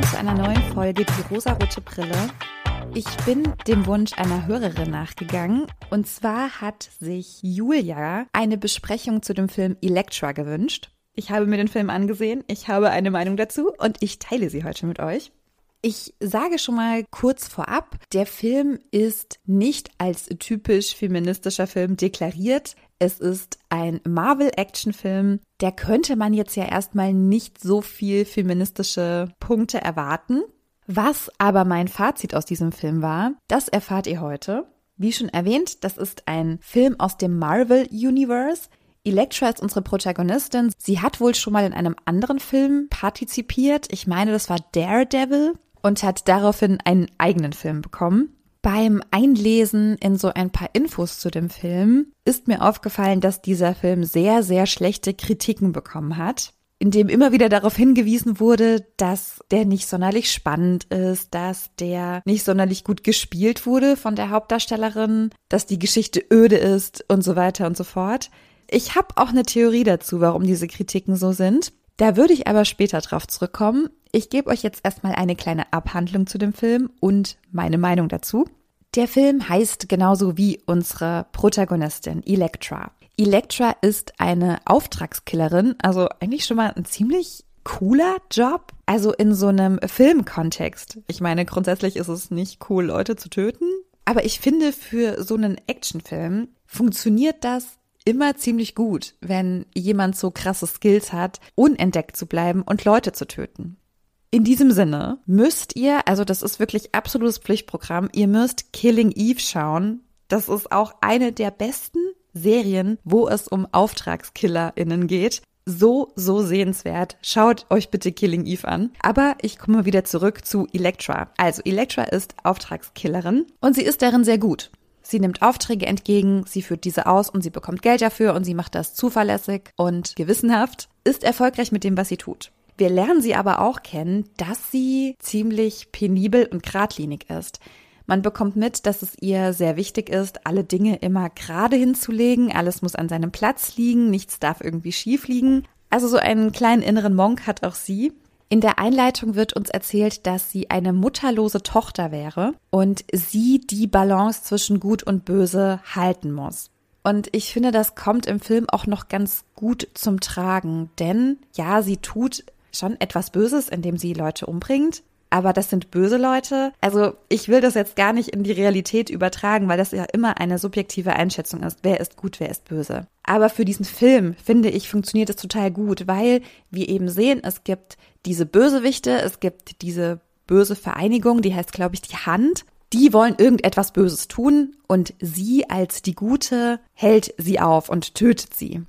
willkommen zu einer neuen Folge Die rosarote Brille. Ich bin dem Wunsch einer Hörerin nachgegangen und zwar hat sich Julia eine Besprechung zu dem Film Elektra gewünscht. Ich habe mir den Film angesehen, ich habe eine Meinung dazu und ich teile sie heute mit euch. Ich sage schon mal kurz vorab, der Film ist nicht als typisch feministischer Film deklariert. Es ist ein Marvel-Action-Film. Der könnte man jetzt ja erstmal nicht so viel feministische Punkte erwarten. Was aber mein Fazit aus diesem Film war, das erfahrt ihr heute. Wie schon erwähnt, das ist ein Film aus dem Marvel Universe. Elektra ist unsere Protagonistin. Sie hat wohl schon mal in einem anderen Film partizipiert. Ich meine, das war Daredevil und hat daraufhin einen eigenen Film bekommen. Beim Einlesen in so ein paar Infos zu dem Film ist mir aufgefallen, dass dieser Film sehr, sehr schlechte Kritiken bekommen hat, in dem immer wieder darauf hingewiesen wurde, dass der nicht sonderlich spannend ist, dass der nicht sonderlich gut gespielt wurde von der Hauptdarstellerin, dass die Geschichte öde ist und so weiter und so fort. Ich habe auch eine Theorie dazu, warum diese Kritiken so sind. Da würde ich aber später drauf zurückkommen. Ich gebe euch jetzt erstmal eine kleine Abhandlung zu dem Film und meine Meinung dazu. Der Film heißt genauso wie unsere Protagonistin Elektra. Elektra ist eine Auftragskillerin, also eigentlich schon mal ein ziemlich cooler Job. Also in so einem Filmkontext. Ich meine, grundsätzlich ist es nicht cool, Leute zu töten. Aber ich finde, für so einen Actionfilm funktioniert das immer ziemlich gut, wenn jemand so krasse Skills hat, unentdeckt zu bleiben und Leute zu töten. In diesem Sinne müsst ihr, also das ist wirklich absolutes Pflichtprogramm, ihr müsst Killing Eve schauen. Das ist auch eine der besten Serien, wo es um AuftragskillerInnen geht. So, so sehenswert. Schaut euch bitte Killing Eve an. Aber ich komme wieder zurück zu Elektra. Also Elektra ist Auftragskillerin und sie ist darin sehr gut. Sie nimmt Aufträge entgegen, sie führt diese aus und sie bekommt Geld dafür und sie macht das zuverlässig und gewissenhaft, ist erfolgreich mit dem, was sie tut. Wir lernen sie aber auch kennen, dass sie ziemlich penibel und geradlinig ist. Man bekommt mit, dass es ihr sehr wichtig ist, alle Dinge immer gerade hinzulegen, alles muss an seinem Platz liegen, nichts darf irgendwie schief liegen. Also so einen kleinen inneren Monk hat auch sie. In der Einleitung wird uns erzählt, dass sie eine mutterlose Tochter wäre und sie die Balance zwischen Gut und Böse halten muss. Und ich finde, das kommt im Film auch noch ganz gut zum Tragen, denn ja, sie tut schon etwas Böses, indem sie Leute umbringt, aber das sind böse Leute. Also ich will das jetzt gar nicht in die Realität übertragen, weil das ja immer eine subjektive Einschätzung ist. Wer ist gut, wer ist böse. Aber für diesen Film, finde ich, funktioniert es total gut, weil wir eben sehen, es gibt diese Bösewichte, es gibt diese böse Vereinigung, die heißt, glaube ich, die Hand. Die wollen irgendetwas Böses tun und sie als die Gute hält sie auf und tötet sie.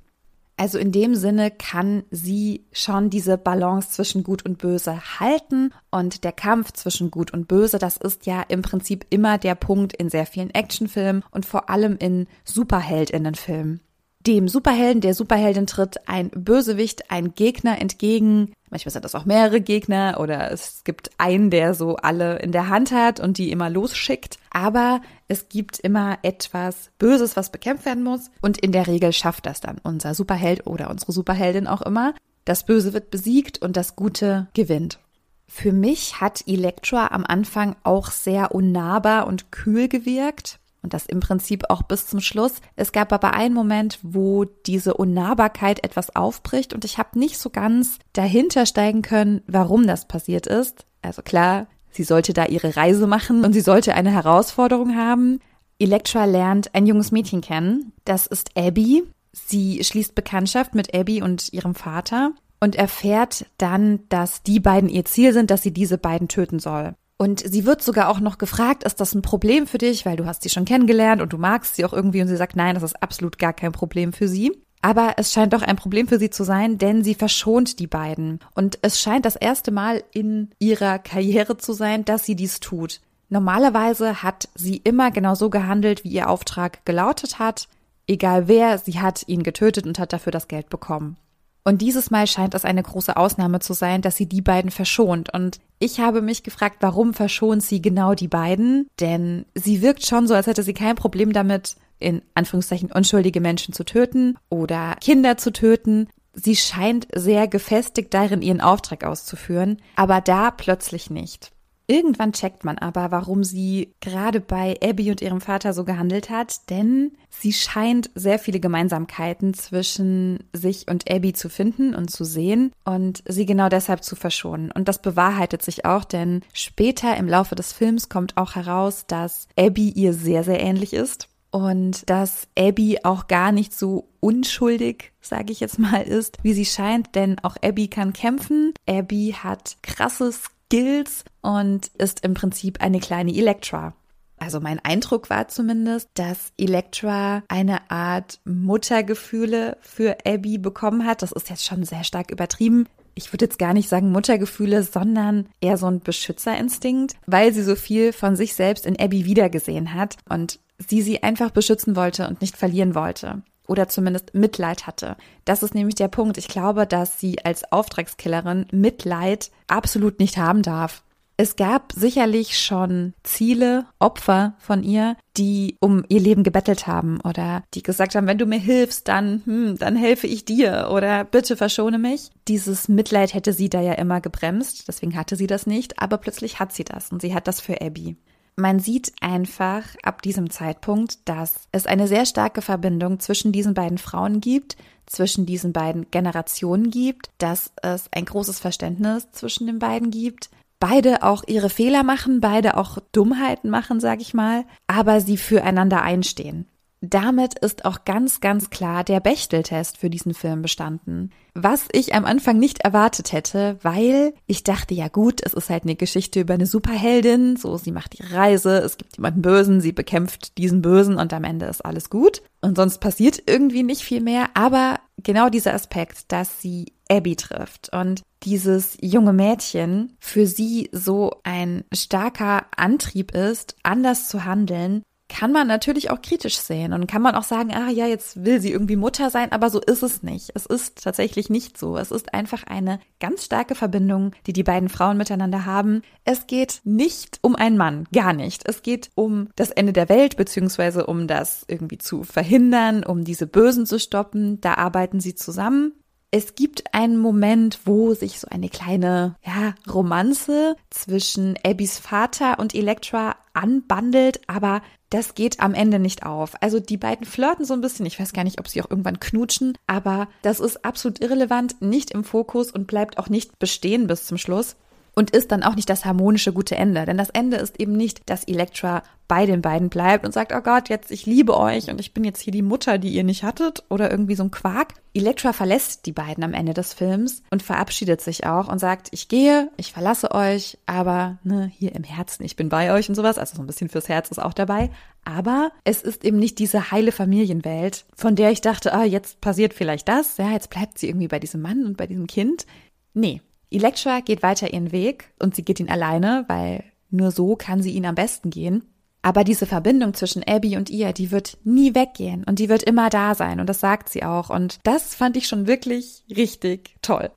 Also in dem Sinne kann sie schon diese Balance zwischen Gut und Böse halten und der Kampf zwischen Gut und Böse, das ist ja im Prinzip immer der Punkt in sehr vielen Actionfilmen und vor allem in Superheldinnenfilmen. Dem Superhelden, der Superheldin tritt ein Bösewicht, ein Gegner entgegen. Manchmal sind das auch mehrere Gegner oder es gibt einen, der so alle in der Hand hat und die immer losschickt. Aber es gibt immer etwas Böses, was bekämpft werden muss. Und in der Regel schafft das dann unser Superheld oder unsere Superheldin auch immer. Das Böse wird besiegt und das Gute gewinnt. Für mich hat Elektra am Anfang auch sehr unnahbar und kühl gewirkt. Und das im Prinzip auch bis zum Schluss. Es gab aber einen Moment, wo diese Unnahbarkeit etwas aufbricht und ich habe nicht so ganz dahinter steigen können, warum das passiert ist. Also klar, sie sollte da ihre Reise machen und sie sollte eine Herausforderung haben. Elektra lernt ein junges Mädchen kennen. Das ist Abby. Sie schließt Bekanntschaft mit Abby und ihrem Vater und erfährt dann, dass die beiden ihr Ziel sind, dass sie diese beiden töten soll. Und sie wird sogar auch noch gefragt, ist das ein Problem für dich, weil du hast sie schon kennengelernt und du magst sie auch irgendwie und sie sagt, nein, das ist absolut gar kein Problem für sie. Aber es scheint doch ein Problem für sie zu sein, denn sie verschont die beiden. Und es scheint das erste Mal in ihrer Karriere zu sein, dass sie dies tut. Normalerweise hat sie immer genau so gehandelt, wie ihr Auftrag gelautet hat. Egal wer, sie hat ihn getötet und hat dafür das Geld bekommen. Und dieses Mal scheint es eine große Ausnahme zu sein, dass sie die beiden verschont. Und ich habe mich gefragt, warum verschont sie genau die beiden? Denn sie wirkt schon so, als hätte sie kein Problem damit, in Anführungszeichen unschuldige Menschen zu töten oder Kinder zu töten. Sie scheint sehr gefestigt darin, ihren Auftrag auszuführen, aber da plötzlich nicht. Irgendwann checkt man aber, warum sie gerade bei Abby und ihrem Vater so gehandelt hat, denn sie scheint sehr viele Gemeinsamkeiten zwischen sich und Abby zu finden und zu sehen und sie genau deshalb zu verschonen. Und das bewahrheitet sich auch, denn später im Laufe des Films kommt auch heraus, dass Abby ihr sehr, sehr ähnlich ist und dass Abby auch gar nicht so unschuldig, sage ich jetzt mal, ist, wie sie scheint, denn auch Abby kann kämpfen. Abby hat krasses Skills und ist im Prinzip eine kleine Elektra. Also mein Eindruck war zumindest, dass Elektra eine Art Muttergefühle für Abby bekommen hat. Das ist jetzt schon sehr stark übertrieben. Ich würde jetzt gar nicht sagen Muttergefühle, sondern eher so ein Beschützerinstinkt, weil sie so viel von sich selbst in Abby wiedergesehen hat und sie sie einfach beschützen wollte und nicht verlieren wollte oder zumindest Mitleid hatte. Das ist nämlich der Punkt. Ich glaube, dass sie als Auftragskillerin Mitleid absolut nicht haben darf. Es gab sicherlich schon Ziele, Opfer von ihr, die um ihr Leben gebettelt haben oder die gesagt haben, wenn du mir hilfst, dann, hm, dann helfe ich dir oder bitte verschone mich. Dieses Mitleid hätte sie da ja immer gebremst, deswegen hatte sie das nicht, aber plötzlich hat sie das und sie hat das für Abby. Man sieht einfach ab diesem Zeitpunkt, dass es eine sehr starke Verbindung zwischen diesen beiden Frauen gibt, zwischen diesen beiden Generationen gibt, dass es ein großes Verständnis zwischen den beiden gibt. Beide auch ihre Fehler machen, beide auch Dummheiten machen, sag ich mal, aber sie füreinander einstehen. Damit ist auch ganz, ganz klar der Bechteltest für diesen Film bestanden. Was ich am Anfang nicht erwartet hätte, weil ich dachte, ja gut, es ist halt eine Geschichte über eine Superheldin, so sie macht ihre Reise, es gibt jemanden Bösen, sie bekämpft diesen Bösen und am Ende ist alles gut. Und sonst passiert irgendwie nicht viel mehr, aber genau dieser Aspekt, dass sie Abby trifft und dieses junge Mädchen für sie so ein starker Antrieb ist, anders zu handeln, kann man natürlich auch kritisch sehen und kann man auch sagen, ah ja, jetzt will sie irgendwie Mutter sein, aber so ist es nicht. Es ist tatsächlich nicht so. Es ist einfach eine ganz starke Verbindung, die die beiden Frauen miteinander haben. Es geht nicht um einen Mann, gar nicht. Es geht um das Ende der Welt, beziehungsweise um das irgendwie zu verhindern, um diese Bösen zu stoppen. Da arbeiten sie zusammen. Es gibt einen Moment, wo sich so eine kleine, ja, Romanze zwischen Abbys Vater und Elektra anbandelt, aber das geht am Ende nicht auf. Also die beiden flirten so ein bisschen. Ich weiß gar nicht, ob sie auch irgendwann knutschen, aber das ist absolut irrelevant, nicht im Fokus und bleibt auch nicht bestehen bis zum Schluss und ist dann auch nicht das harmonische gute Ende. Denn das Ende ist eben nicht, dass Elektra bei den beiden bleibt und sagt, oh Gott, jetzt ich liebe euch und ich bin jetzt hier die Mutter, die ihr nicht hattet oder irgendwie so ein Quark. Elektra verlässt die beiden am Ende des Films und verabschiedet sich auch und sagt, ich gehe, ich verlasse euch, aber ne, hier im Herzen, ich bin bei euch und sowas. Also so ein bisschen fürs Herz ist auch dabei. Aber es ist eben nicht diese heile Familienwelt, von der ich dachte, ah, jetzt passiert vielleicht das, ja, jetzt bleibt sie irgendwie bei diesem Mann und bei diesem Kind. Nee, Elektra geht weiter ihren Weg und sie geht ihn alleine, weil nur so kann sie ihn am besten gehen. Aber diese Verbindung zwischen Abby und ihr, die wird nie weggehen und die wird immer da sein und das sagt sie auch und das fand ich schon wirklich richtig toll.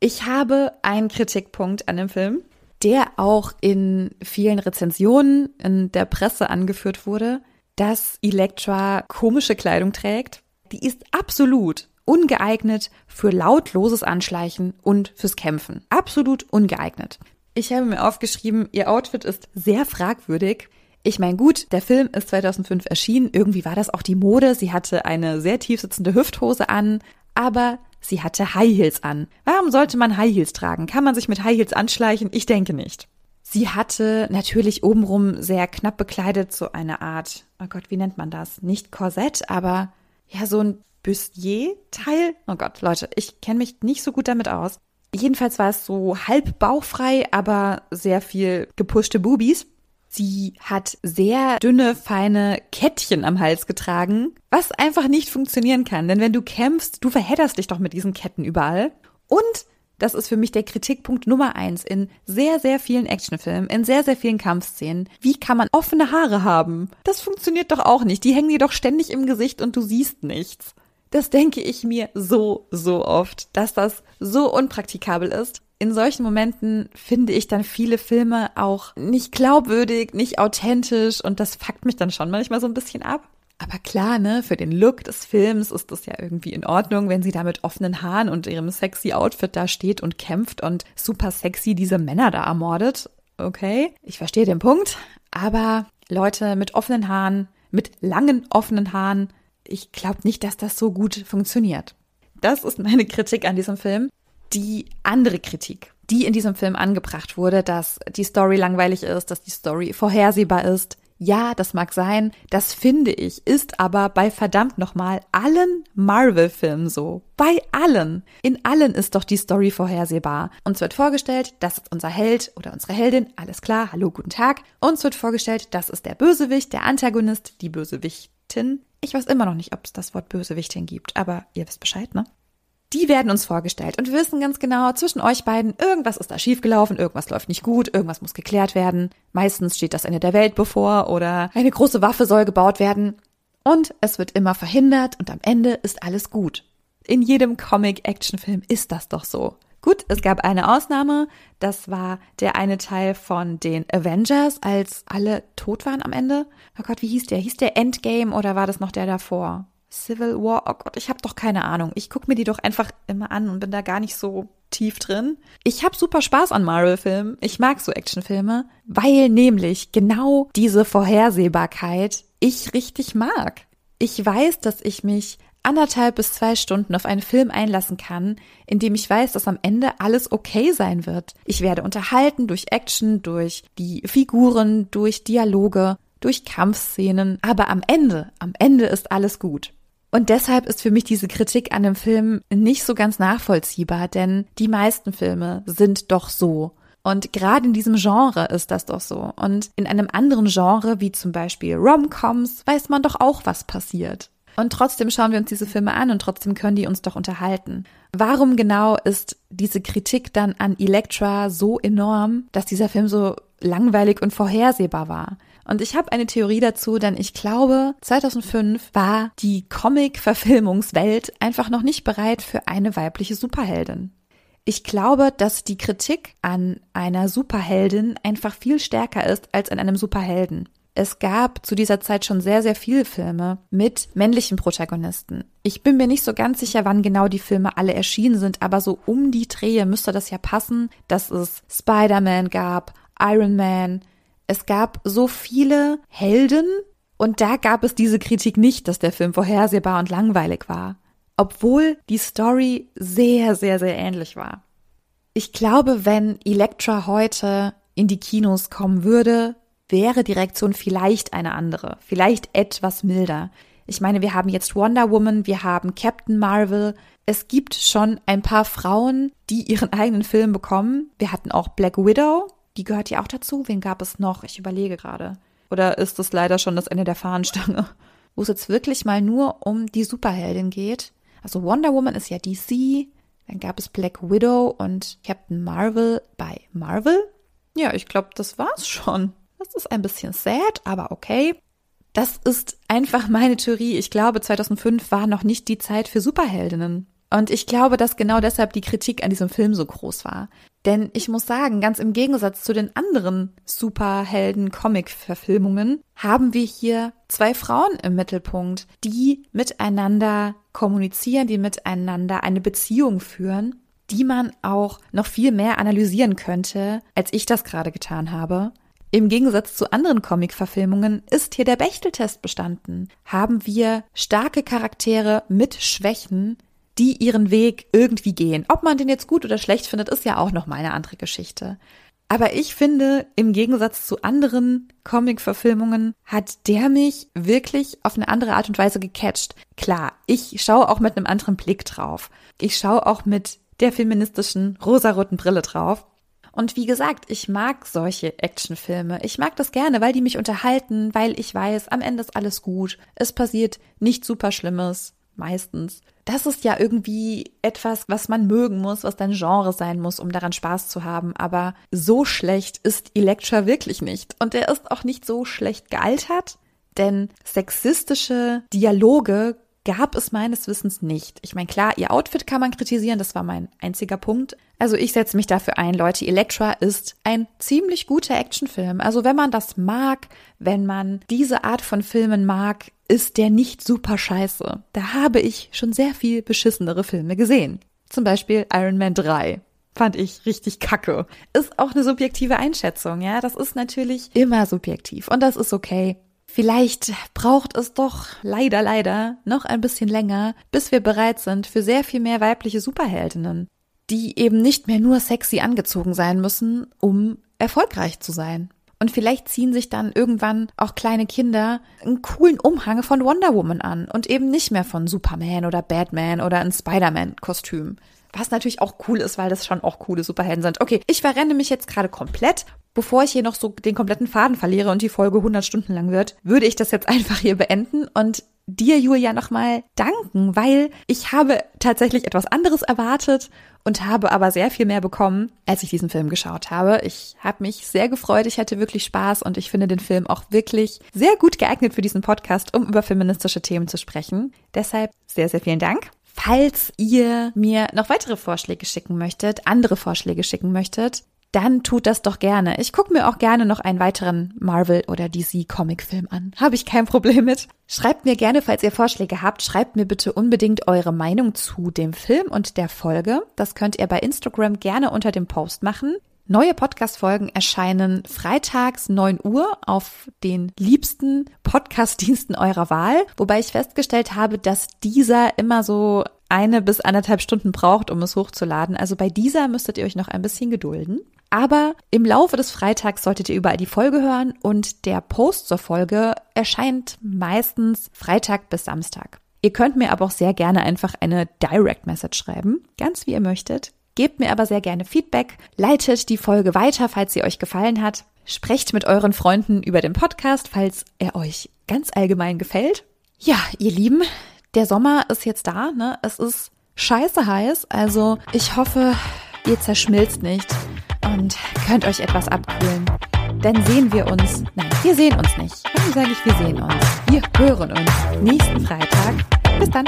Ich habe einen Kritikpunkt an dem Film, der auch in vielen Rezensionen in der Presse angeführt wurde, dass Elektra komische Kleidung trägt. Die ist absolut ungeeignet für lautloses Anschleichen und fürs Kämpfen. Absolut ungeeignet. Ich habe mir aufgeschrieben, ihr Outfit ist sehr fragwürdig. Ich meine, gut, der Film ist 2005 erschienen. Irgendwie war das auch die Mode. Sie hatte eine sehr tief sitzende Hüfthose an, aber sie hatte High Heels an. Warum sollte man High Heels tragen? Kann man sich mit High Heels anschleichen? Ich denke nicht. Sie hatte natürlich obenrum sehr knapp bekleidet so eine Art, oh Gott, wie nennt man das? Nicht Korsett, aber ja, so ein Bustier-Teil. Oh Gott, Leute, ich kenne mich nicht so gut damit aus. Jedenfalls war es so halb bauchfrei, aber sehr viel gepushte Bubis. Sie hat sehr dünne, feine Kettchen am Hals getragen, was einfach nicht funktionieren kann. Denn wenn du kämpfst, du verhedderst dich doch mit diesen Ketten überall. Und das ist für mich der Kritikpunkt Nummer eins in sehr, sehr vielen Actionfilmen, in sehr, sehr vielen Kampfszenen. Wie kann man offene Haare haben? Das funktioniert doch auch nicht. Die hängen dir doch ständig im Gesicht und du siehst nichts. Das denke ich mir so, so oft, dass das so unpraktikabel ist. In solchen Momenten finde ich dann viele Filme auch nicht glaubwürdig, nicht authentisch und das fuckt mich dann schon manchmal so ein bisschen ab. Aber klar, ne, für den Look des Films ist das ja irgendwie in Ordnung, wenn sie da mit offenen Haaren und ihrem sexy Outfit da steht und kämpft und super sexy diese Männer da ermordet. Okay, ich verstehe den Punkt, aber Leute mit offenen Haaren, mit langen offenen Haaren, ich glaube nicht, dass das so gut funktioniert. Das ist meine Kritik an diesem Film. Die andere Kritik, die in diesem Film angebracht wurde, dass die Story langweilig ist, dass die Story vorhersehbar ist, ja, das mag sein, das finde ich, ist aber bei verdammt nochmal allen Marvel-Filmen so. Bei allen. In allen ist doch die Story vorhersehbar. Uns wird vorgestellt, das ist unser Held oder unsere Heldin, alles klar, hallo, guten Tag. Uns wird vorgestellt, das ist der Bösewicht, der Antagonist, die Bösewichtin. Ich weiß immer noch nicht, ob es das Wort Bösewichtin gibt, aber ihr wisst Bescheid, ne? Die werden uns vorgestellt und wir wissen ganz genau, zwischen euch beiden, irgendwas ist da schiefgelaufen, irgendwas läuft nicht gut, irgendwas muss geklärt werden. Meistens steht das Ende der Welt bevor oder eine große Waffe soll gebaut werden. Und es wird immer verhindert und am Ende ist alles gut. In jedem Comic-Action-Film ist das doch so. Gut, es gab eine Ausnahme. Das war der eine Teil von den Avengers, als alle tot waren am Ende. Oh Gott, wie hieß der? Hieß der Endgame oder war das noch der davor? Civil War, oh Gott, ich habe doch keine Ahnung. Ich gucke mir die doch einfach immer an und bin da gar nicht so tief drin. Ich habe super Spaß an Marvel-Filmen. Ich mag so Actionfilme, weil nämlich genau diese Vorhersehbarkeit ich richtig mag. Ich weiß, dass ich mich anderthalb bis zwei Stunden auf einen Film einlassen kann, in dem ich weiß, dass am Ende alles okay sein wird. Ich werde unterhalten durch Action, durch die Figuren, durch Dialoge, durch Kampfszenen, aber am Ende, am Ende ist alles gut. Und deshalb ist für mich diese Kritik an dem Film nicht so ganz nachvollziehbar, denn die meisten Filme sind doch so. Und gerade in diesem Genre ist das doch so. Und in einem anderen Genre, wie zum Beispiel Rom-Coms, weiß man doch auch, was passiert. Und trotzdem schauen wir uns diese Filme an und trotzdem können die uns doch unterhalten. Warum genau ist diese Kritik dann an Elektra so enorm, dass dieser Film so langweilig und vorhersehbar war? Und ich habe eine Theorie dazu, denn ich glaube, 2005 war die Comic-Verfilmungswelt einfach noch nicht bereit für eine weibliche Superheldin. Ich glaube, dass die Kritik an einer Superheldin einfach viel stärker ist als an einem Superhelden. Es gab zu dieser Zeit schon sehr, sehr viele Filme mit männlichen Protagonisten. Ich bin mir nicht so ganz sicher, wann genau die Filme alle erschienen sind, aber so um die Drehe müsste das ja passen, dass es Spider-Man gab, Iron Man, es gab so viele Helden und da gab es diese Kritik nicht, dass der Film vorhersehbar und langweilig war, obwohl die Story sehr, sehr, sehr ähnlich war. Ich glaube, wenn Elektra heute in die Kinos kommen würde, wäre die Reaktion vielleicht eine andere, vielleicht etwas milder. Ich meine, wir haben jetzt Wonder Woman, wir haben Captain Marvel. Es gibt schon ein paar Frauen, die ihren eigenen Film bekommen. Wir hatten auch Black Widow, die gehört ja auch dazu. Wen gab es noch? Ich überlege gerade. Oder ist das leider schon das Ende der Fahnenstange? Wo es jetzt wirklich mal nur um die Superheldin geht. Also Wonder Woman ist ja DC. Dann gab es Black Widow und Captain Marvel bei Marvel. Ja, ich glaube, das war's schon. Das ist ein bisschen sad, aber okay. Das ist einfach meine Theorie. Ich glaube, 2005 war noch nicht die Zeit für Superheldinnen. Und ich glaube, dass genau deshalb die Kritik an diesem Film so groß war. Denn ich muss sagen, ganz im Gegensatz zu den anderen Superhelden-Comic-Verfilmungen haben wir hier zwei Frauen im Mittelpunkt, die miteinander kommunizieren, die miteinander eine Beziehung führen, die man auch noch viel mehr analysieren könnte, als ich das gerade getan habe. Im Gegensatz zu anderen Comic-Verfilmungen ist hier der Bechteltest bestanden. Haben wir starke Charaktere mit Schwächen, die ihren Weg irgendwie gehen. Ob man den jetzt gut oder schlecht findet, ist ja auch noch mal eine andere Geschichte. Aber ich finde, im Gegensatz zu anderen Comic-Verfilmungen hat der mich wirklich auf eine andere Art und Weise gecatcht. Klar, ich schaue auch mit einem anderen Blick drauf. Ich schaue auch mit der feministischen rosaroten Brille drauf. Und wie gesagt, ich mag solche Actionfilme. Ich mag das gerne, weil die mich unterhalten, weil ich weiß, am Ende ist alles gut. Es passiert nichts super Schlimmes meistens. Das ist ja irgendwie etwas, was man mögen muss, was dein Genre sein muss, um daran Spaß zu haben. Aber so schlecht ist Elektra wirklich nicht. Und er ist auch nicht so schlecht gealtert, denn sexistische Dialoge gab es meines Wissens nicht. Ich meine, klar, ihr Outfit kann man kritisieren, das war mein einziger Punkt. Also ich setze mich dafür ein, Leute, Elektra ist ein ziemlich guter Actionfilm. Also wenn man das mag, wenn man diese Art von Filmen mag, ist der nicht super scheiße. Da habe ich schon sehr viel beschissenere Filme gesehen. Zum Beispiel Iron Man 3 fand ich richtig kacke. Ist auch eine subjektive Einschätzung, ja. Das ist natürlich immer subjektiv und das ist okay. Vielleicht braucht es doch leider, leider noch ein bisschen länger, bis wir bereit sind für sehr viel mehr weibliche Superheldinnen, die eben nicht mehr nur sexy angezogen sein müssen, um erfolgreich zu sein. Und vielleicht ziehen sich dann irgendwann auch kleine Kinder einen coolen Umhang von Wonder Woman an und eben nicht mehr von Superman oder Batman oder ein Spider-Man-Kostüm. Was natürlich auch cool ist, weil das schon auch coole Superhelden sind. Okay, ich verrenne mich jetzt gerade komplett. Bevor ich hier noch so den kompletten Faden verliere und die Folge 100 Stunden lang wird, würde ich das jetzt einfach hier beenden und dir, Julia, nochmal danken, weil ich habe tatsächlich etwas anderes erwartet und habe aber sehr viel mehr bekommen, als ich diesen Film geschaut habe. Ich habe mich sehr gefreut, ich hatte wirklich Spaß und ich finde den Film auch wirklich sehr gut geeignet für diesen Podcast, um über feministische Themen zu sprechen. Deshalb sehr, sehr vielen Dank. Falls ihr mir noch weitere Vorschläge schicken möchtet, andere Vorschläge schicken möchtet, dann tut das doch gerne. Ich gucke mir auch gerne noch einen weiteren Marvel- oder DC-Comic-Film an. Habe ich kein Problem mit. Schreibt mir gerne, falls ihr Vorschläge habt, schreibt mir bitte unbedingt eure Meinung zu dem Film und der Folge. Das könnt ihr bei Instagram gerne unter dem Post machen. Neue Podcast-Folgen erscheinen freitags 9 Uhr auf den liebsten Podcast-Diensten eurer Wahl, wobei ich festgestellt habe, dass dieser immer so eine bis anderthalb Stunden braucht, um es hochzuladen. Also bei dieser müsstet ihr euch noch ein bisschen gedulden. Aber im Laufe des Freitags solltet ihr überall die Folge hören und der Post zur Folge erscheint meistens Freitag bis Samstag. Ihr könnt mir aber auch sehr gerne einfach eine Direct Message schreiben, ganz wie ihr möchtet. Gebt mir aber sehr gerne Feedback, leitet die Folge weiter, falls sie euch gefallen hat. Sprecht mit euren Freunden über den Podcast, falls er euch ganz allgemein gefällt. Ja, ihr Lieben, der Sommer ist jetzt da, ne? Es ist scheiße heiß, also ich hoffe, ihr zerschmilzt nicht und könnt euch etwas abkühlen. Dann sehen wir uns, nein, wir sehen uns nicht. Warum sage ich, wir sehen uns? Wir hören uns nächsten Freitag. Bis dann.